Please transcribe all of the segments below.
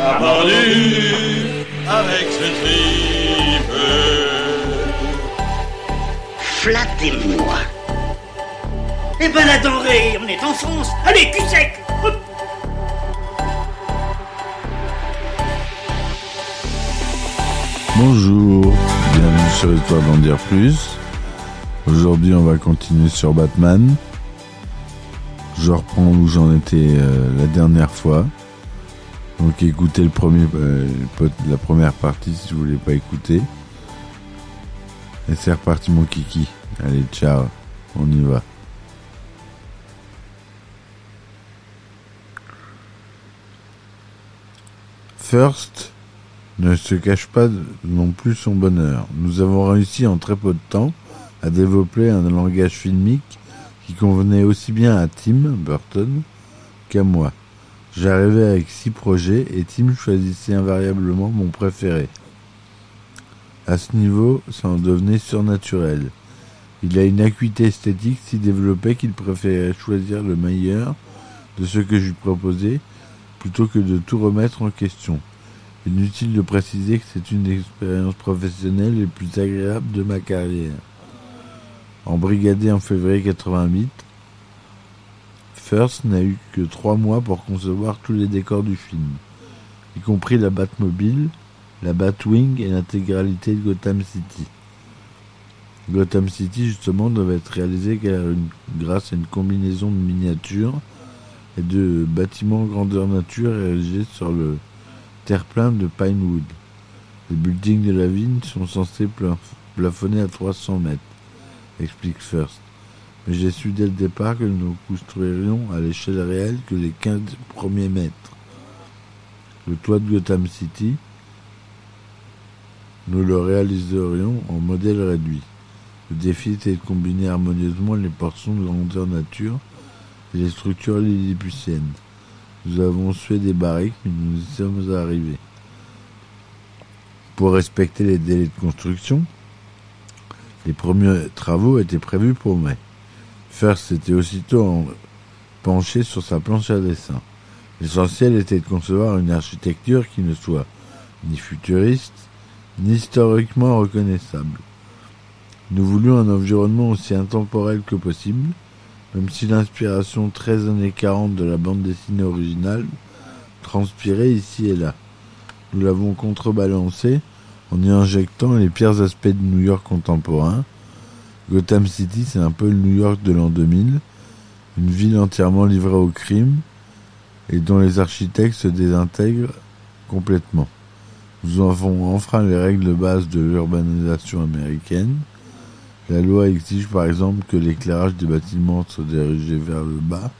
A avec ce tripe. Flattez-moi Eh ben la denrée, on est en France Allez, cul sec Bonjour, bienvenue sur Histoire d'en dire plus. Aujourd'hui, on va continuer sur Batman. Je reprends où j'en étais euh, la dernière fois. Donc écoutez le premier, euh, la première partie si vous voulez pas écouter. Et c'est reparti mon kiki. Allez, ciao, on y va. First, ne se cache pas non plus son bonheur. Nous avons réussi en très peu de temps à développer un langage filmique qui convenait aussi bien à Tim Burton qu'à moi. J'arrivais avec six projets et Tim choisissait invariablement mon préféré. À ce niveau, ça en devenait surnaturel. Il a une acuité esthétique si développée qu'il préférait choisir le meilleur de ce que je lui proposais plutôt que de tout remettre en question. Inutile de préciser que c'est une des expériences professionnelles les plus agréables de ma carrière. Embrigadé en février 88, First n'a eu que trois mois pour concevoir tous les décors du film, y compris la Batmobile, la Batwing et l'intégralité de Gotham City. Gotham City, justement, devait être réalisé grâce à une combinaison de miniatures et de bâtiments grandeur nature érigés sur le terre-plein de Pinewood. Les buildings de la vigne sont censés pla- plafonner à 300 mètres, explique First. Mais j'ai su dès le départ que nous construirions à l'échelle réelle que les 15 premiers mètres. Le toit de Gotham City, nous le réaliserions en modèle réduit. Le défi était de combiner harmonieusement les portions de grandeur nature et les structures lilliputiennes. Nous avons sué des barriques, mais nous y sommes arrivés. Pour respecter les délais de construction, les premiers travaux étaient prévus pour mai. S'était aussitôt en- penché sur sa planche à dessin. L'essentiel était de concevoir une architecture qui ne soit ni futuriste, ni historiquement reconnaissable. Nous voulions un environnement aussi intemporel que possible, même si l'inspiration 13 années 40 de la bande dessinée originale transpirait ici et là. Nous l'avons contrebalancé en y injectant les pires aspects de New York contemporain. Gotham City, c'est un peu le New York de l'an 2000, une ville entièrement livrée au crime et dont les architectes se désintègrent complètement. Nous avons enfreint les règles de base de l'urbanisation américaine. La loi exige par exemple que l'éclairage des bâtiments soit dirigé vers le bas.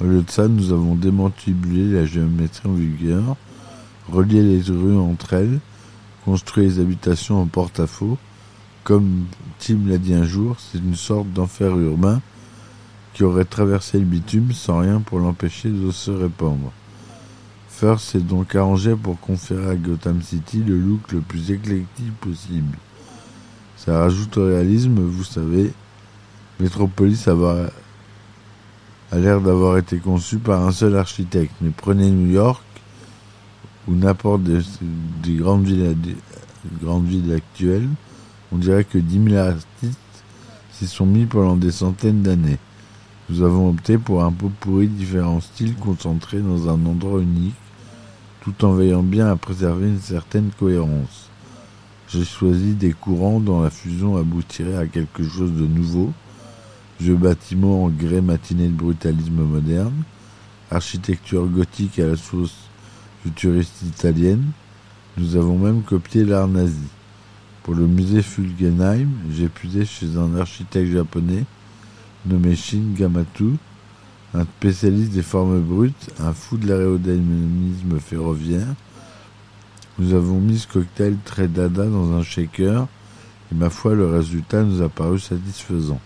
Au lieu de ça, nous avons démantibulé la géométrie en vigueur, relié les rues entre elles, construit les habitations en porte-à-faux. Comme Tim l'a dit un jour, c'est une sorte d'enfer urbain qui aurait traversé le bitume sans rien pour l'empêcher de se répandre. First s'est donc arrangé pour conférer à Gotham City le look le plus éclectique possible. Ça rajoute au réalisme, vous savez, Metropolis a l'air d'avoir été conçu par un seul architecte. Mais prenez New York ou n'importe des grandes villes actuelles, on dirait que 10 000 artistes s'y sont mis pendant des centaines d'années. Nous avons opté pour un pot pourri différents styles concentrés dans un endroit unique, tout en veillant bien à préserver une certaine cohérence. J'ai choisi des courants dont la fusion aboutirait à quelque chose de nouveau, vieux bâtiments en grès matiné de brutalisme moderne, architecture gothique à la sauce futuriste italienne. Nous avons même copié l'art nazi. Pour le musée Fulgenheim, j'ai puisé chez un architecte japonais nommé Shin Gamatu, un spécialiste des formes brutes, un fou de l'aérodynamisme ferroviaire, Nous avons mis ce cocktail très dada dans un shaker et ma foi le résultat nous a paru satisfaisant.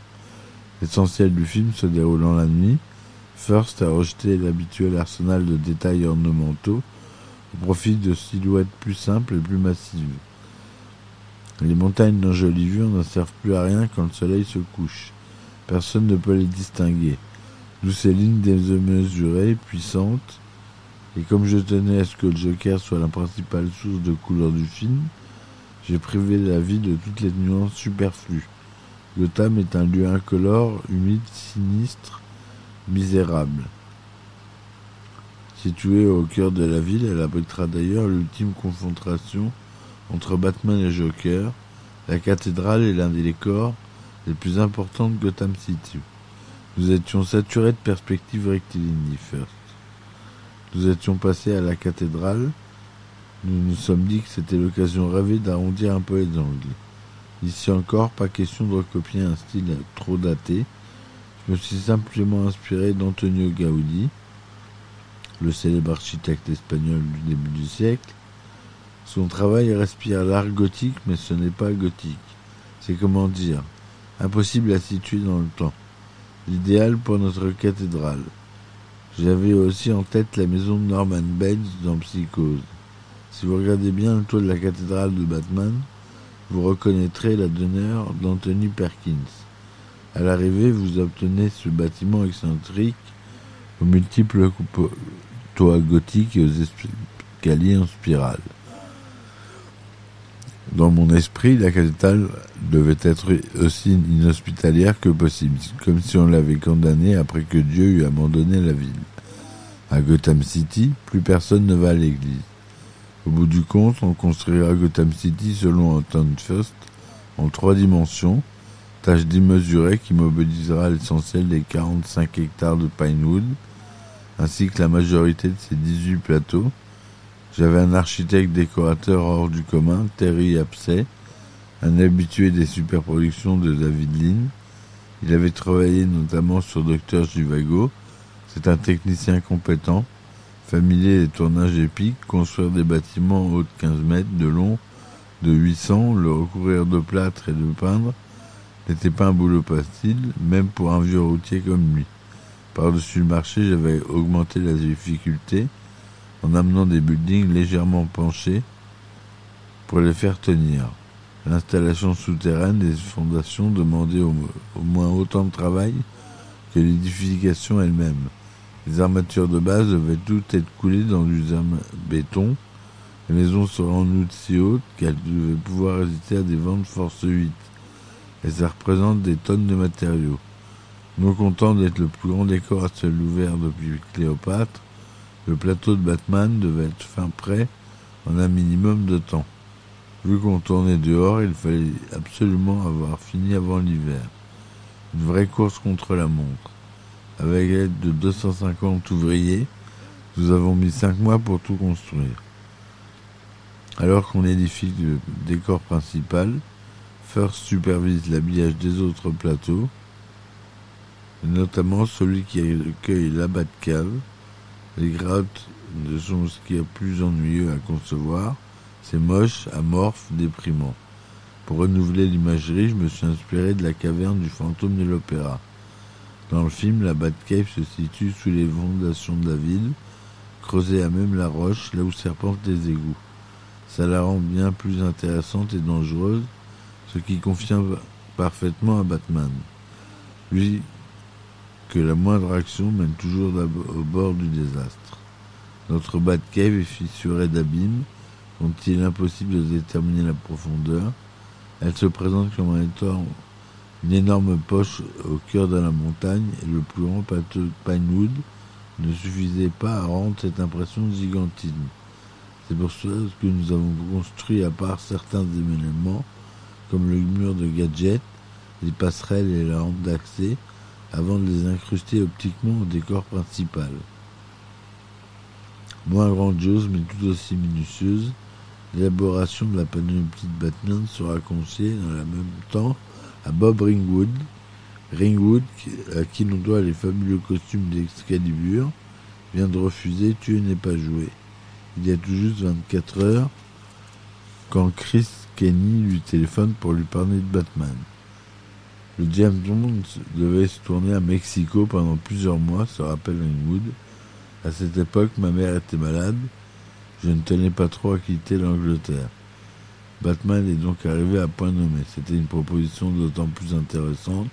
L'essentiel du film se déroulant la nuit, First a rejeté l'habituel arsenal de détails ornementaux au profit de silhouettes plus simples et plus massives. Les montagnes d'un joli vue n'en servent plus à rien quand le soleil se couche. Personne ne peut les distinguer. D'où ces lignes démesurées, puissantes, et comme je tenais à ce que le Joker soit la principale source de couleur du film, j'ai privé la vie de toutes les nuances superflues. Gotham est un lieu incolore, humide, sinistre, misérable. Situé au cœur de la ville, elle abritera d'ailleurs l'ultime confrontation entre Batman et Joker. La cathédrale est l'un des décors les plus importants de Gotham City. Nous étions saturés de perspectives rectilignes, First. Nous étions passés à la cathédrale. Nous nous sommes dit que c'était l'occasion rêvée d'arrondir un peu les angles. Ici encore, pas question de recopier un style trop daté. Je me suis simplement inspiré d'Antonio Gaudi, le célèbre architecte espagnol du début du siècle. Son travail respire l'art gothique, mais ce n'est pas gothique. C'est comment dire, impossible à situer dans le temps. L'idéal pour notre cathédrale. J'avais aussi en tête la maison de Norman Bates dans Psychose. Si vous regardez bien le toit de la cathédrale de Batman, vous reconnaîtrez la demeure d'Anthony Perkins. À l'arrivée, vous obtenez ce bâtiment excentrique aux multiples toits gothiques et aux escaliers en spirale. Dans mon esprit, la cathédrale devait être aussi inhospitalière que possible, comme si on l'avait condamnée après que Dieu eut abandonné la ville. À Gotham City, plus personne ne va à l'église. Au bout du compte, on construira Gotham City selon Anton First en trois dimensions, tâche démesurée qui mobilisera l'essentiel des 45 hectares de Pinewood, ainsi que la majorité de ces 18 plateaux, j'avais un architecte décorateur hors du commun, Terry Apsey, un habitué des superproductions de David Lean. Il avait travaillé notamment sur Docteur Jivago. C'est un technicien compétent, familier des tournages épiques, construire des bâtiments hauts de 15 mètres, de long, de 800, le recouvrir de plâtre et de peindre, n'était pas un boulot facile, même pour un vieux routier comme lui. Par-dessus le marché, j'avais augmenté la difficulté, en amenant des buildings légèrement penchés pour les faire tenir. L'installation souterraine des fondations demandait au, moins autant de travail que l'édification elle-même. Les armatures de base devaient toutes être coulées dans du béton. Les maisons seraient en si hautes qu'elles devaient pouvoir résister à des vents de force 8. Et ça représente des tonnes de matériaux. Non content d'être le plus grand décor à ciel ouvert depuis Cléopâtre, le plateau de Batman devait être fin prêt en un minimum de temps. Vu qu'on tournait dehors, il fallait absolument avoir fini avant l'hiver. Une vraie course contre la montre. Avec l'aide de 250 ouvriers, nous avons mis 5 mois pour tout construire. Alors qu'on édifie le décor principal, First supervise l'habillage des autres plateaux, notamment celui qui accueille la Batcave, les grottes sont ce qui est plus ennuyeux à concevoir. C'est moche, amorphe, déprimant. Pour renouveler l'imagerie, je me suis inspiré de la caverne du fantôme de l'opéra. Dans le film, la Batcave se situe sous les fondations de la ville, creusée à même la roche, là où serpentent les égouts. Ça la rend bien plus intéressante et dangereuse, ce qui confirme parfaitement à Batman. Lui que la moindre action mène toujours au bord du désastre. Notre Batcave est fissurée d'abîmes dont il est impossible de déterminer la profondeur. Elle se présente comme étant une énorme poche au cœur de la montagne et le plus grand de Pinewood ne suffisait pas à rendre cette impression gigantine. C'est pour cela que nous avons construit, à part certains éléments, comme le mur de gadgets, les passerelles et la rampe d'accès, avant de les incruster optiquement au décor principal. Moins grandiose mais tout aussi minutieuse, l'élaboration de la panoplie de Batman sera confiée dans le même temps à Bob Ringwood, Ringwood, à qui l'on doit les fabuleux costumes d'Excalibur, vient de refuser Tuer n'est pas joué. Il y a tout juste 24 heures, quand Chris Kenny lui téléphone pour lui parler de Batman. Le James Bond devait se tourner à Mexico pendant plusieurs mois, se rappelle Ringwood. À cette époque, ma mère était malade. Je ne tenais pas trop à quitter l'Angleterre. Batman est donc arrivé à point nommé. C'était une proposition d'autant plus intéressante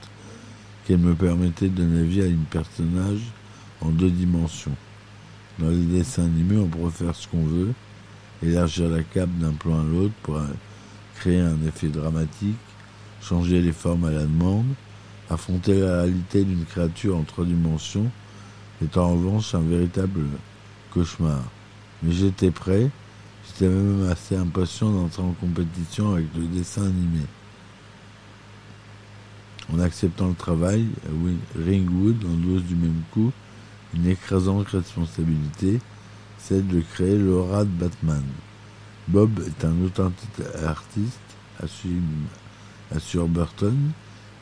qu'elle me permettait de donner vie à une personnage en deux dimensions. Dans les dessins animés, on pourrait faire ce qu'on veut, élargir la cape d'un plan à l'autre pour créer un effet dramatique, changer les formes à la demande, affronter la réalité d'une créature en trois dimensions est en revanche un véritable cauchemar. Mais j'étais prêt, j'étais même assez impatient d'entrer en compétition avec le dessin animé. En acceptant le travail, Ringwood endosse du même coup une écrasante responsabilité, celle de créer l'aura de Batman. Bob est un authentique artiste, assure Burton.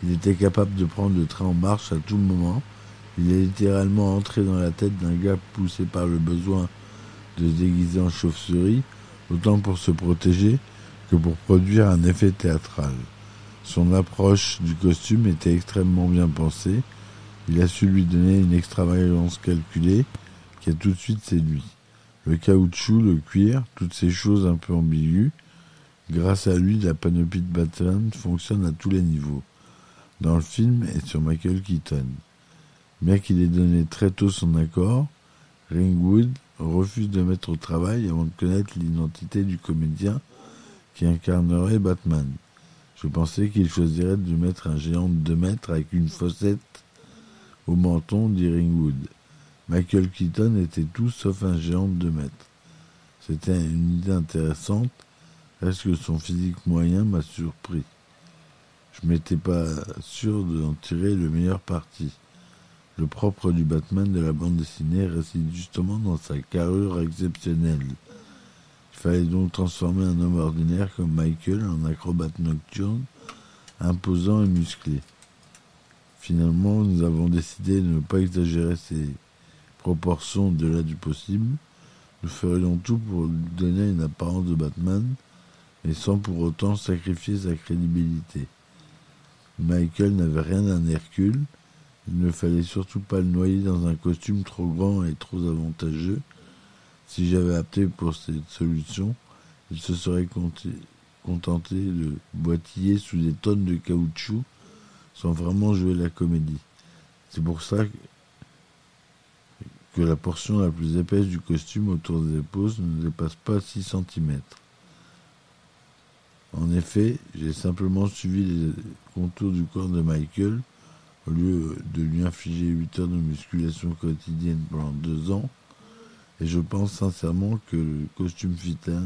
Il était capable de prendre le train en marche à tout moment. Il est littéralement entré dans la tête d'un gars poussé par le besoin de se déguiser en chauve-souris, autant pour se protéger que pour produire un effet théâtral. Son approche du costume était extrêmement bien pensée. Il a su lui donner une extravagance calculée qui a tout de suite séduit. Le caoutchouc, le cuir, toutes ces choses un peu ambiguës, grâce à lui, la panoplie de Batman fonctionne à tous les niveaux. Dans le film et sur Michael Keaton. Bien qu'il ait donné très tôt son accord, Ringwood refuse de mettre au travail avant de connaître l'identité du comédien qui incarnerait Batman. Je pensais qu'il choisirait de mettre un géant de 2 mètres avec une fossette au menton, dit Ringwood. Michael Keaton était tout sauf un géant de 2 mètres. C'était une idée intéressante, est-ce que son physique moyen m'a surpris? Je m'étais pas sûr d'en tirer le meilleur parti. Le propre du Batman de la bande dessinée réside justement dans sa carrure exceptionnelle. Il fallait donc transformer un homme ordinaire comme Michael en acrobate nocturne, imposant et musclé. Finalement, nous avons décidé de ne pas exagérer ses proportions au-delà du possible. Nous ferions tout pour lui donner une apparence de Batman, mais sans pour autant sacrifier sa crédibilité. Michael n'avait rien d'un Hercule, il ne fallait surtout pas le noyer dans un costume trop grand et trop avantageux, si j'avais opté pour cette solution, il se serait contenté de boitiller sous des tonnes de caoutchouc sans vraiment jouer la comédie. C'est pour ça que la portion la plus épaisse du costume autour des épaules ne dépasse pas 6 cm. En effet, j'ai simplement suivi les contours du corps de Michael au lieu de lui infliger 8 heures de musculation quotidienne pendant 2 ans et je pense sincèrement que le costume vital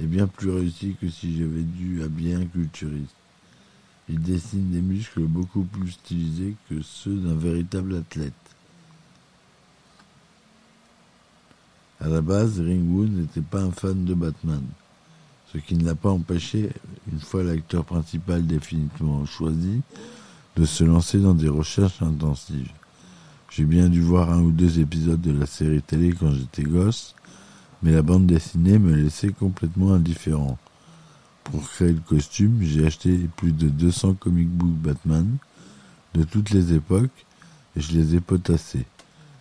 est bien plus réussi que si j'avais dû habiller un culturiste. Il dessine des muscles beaucoup plus stylisés que ceux d'un véritable athlète. À la base, Ringwood n'était pas un fan de Batman, ce qui ne l'a pas empêché, une fois l'acteur principal définitivement choisi, de se lancer dans des recherches intensives. J'ai bien dû voir un ou deux épisodes de la série télé quand j'étais gosse, mais la bande dessinée me laissait complètement indifférent. Pour créer le costume, j'ai acheté plus de 200 comic books Batman de toutes les époques et je les ai potassés.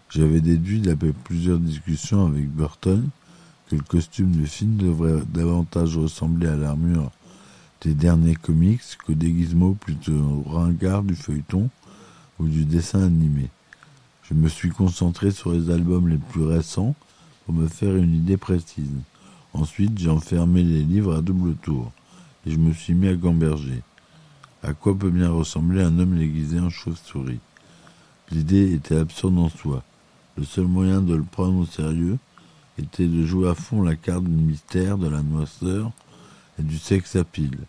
J'avais déduit d'après plusieurs discussions avec Burton que le costume de film devrait davantage ressembler à l'armure des derniers comics qu'au déguisement plutôt ringard du feuilleton ou du dessin animé. Je me suis concentré sur les albums les plus récents pour me faire une idée précise. Ensuite, j'ai enfermé les livres à double tour et je me suis mis à gamberger. À quoi peut bien ressembler un homme déguisé en chauve-souris? L'idée était absurde en soi. Le seul moyen de le prendre au sérieux était de jouer à fond la carte du mystère, de la noisseur et du sexe à pile.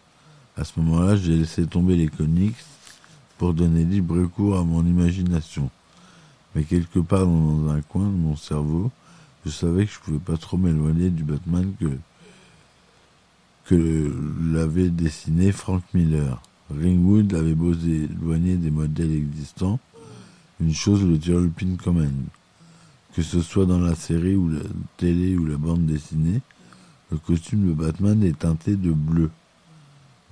À ce moment-là, j'ai laissé tomber les comics pour donner libre cours à mon imagination mais quelque part dans un coin de mon cerveau, je savais que je pouvais pas trop m'éloigner du Batman que, l'avait dessiné Frank Miller. Ringwood avait beau s'éloigner des modèles existants, une chose le turlupine quand même. Que ce soit dans la série ou la télé ou la bande dessinée, Le costume de Batman est teinté de bleu.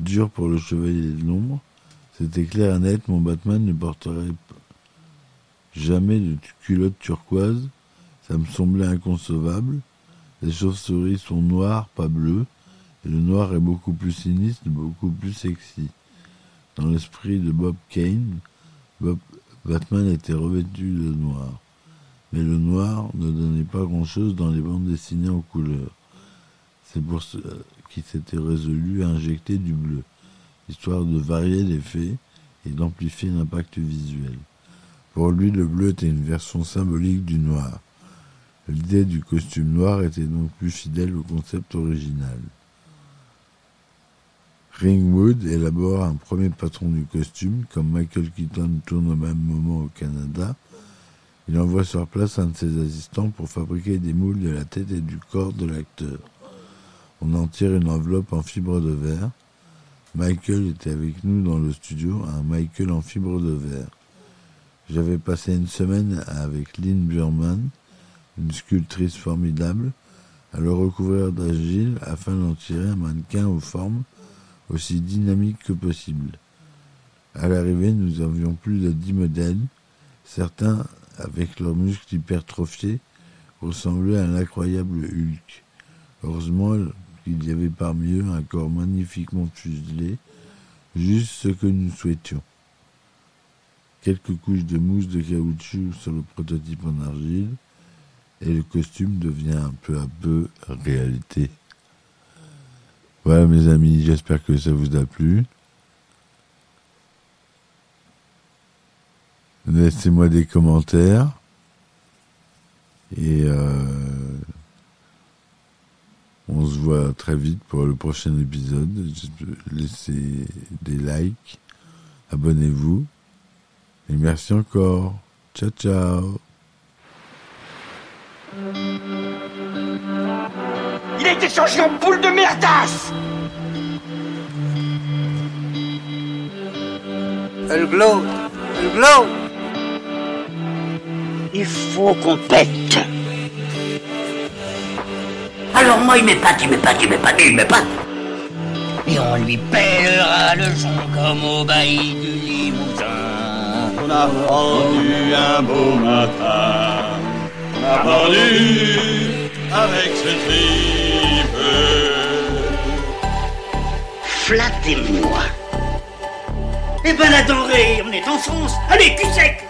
Dur pour le chevalier de l'ombre, c'était clair et net, mon Batman ne porterait jamais de culotte turquoise, ça me semblait inconcevable. Les chauves-souris sont noires, pas bleues, et le noir est beaucoup plus sinistre, beaucoup plus sexy. Dans l'esprit de Bob Kane, Batman était revêtu de noir. Mais le noir ne donnait pas grand-chose dans les bandes dessinées en couleur. C'est pour cela qu'il s'était résolu à injecter du bleu, histoire de varier l'effet et d'amplifier l'impact visuel. Pour lui, le bleu était une version symbolique du noir. L'idée du costume noir était donc plus fidèle au concept original. Ringwood élabore un premier patron du costume, comme Michael Keaton tourne au même moment au Canada. Il envoie sur place un de ses assistants pour fabriquer des moules de la tête et du corps de l'acteur. On en tire une enveloppe en fibre de verre. Michael était avec nous dans le studio, un Michael en fibre de verre. J'avais passé une semaine avec Lynn Burman, une sculptrice formidable, à le recouvrir d'agile afin d'en tirer un mannequin aux formes aussi dynamiques que possible. À l'arrivée, nous avions plus de dix modèles, certains avec leurs muscles hypertrophiés ressemblaient à un incroyable Hulk. Heureusement qu'il y avait parmi eux un corps magnifiquement fuselé, juste ce que nous souhaitions. Quelques couches de mousse de caoutchouc sur le prototype en argile, et le costume devient peu à peu réalité. Voilà mes amis, j'espère que ça vous a plu. Laissez-moi des commentaires. Et euh, on se voit très vite pour le prochain épisode. Laissez des likes, abonnez-vous. Et merci encore. Ciao ciao. Il a été changé en boule de merdasse Elle glow Elle glow Il faut qu'on pète. Alors moi il m'épate, il m'épate, il m'épate, il m'épate. Et on lui pèlera le son comme au bailli du Limousin. On a rendu un beau matin. On a pendu avec ce tripe. Flattez-moi. Eh ben la denrée, on est en France. Allez, cul sec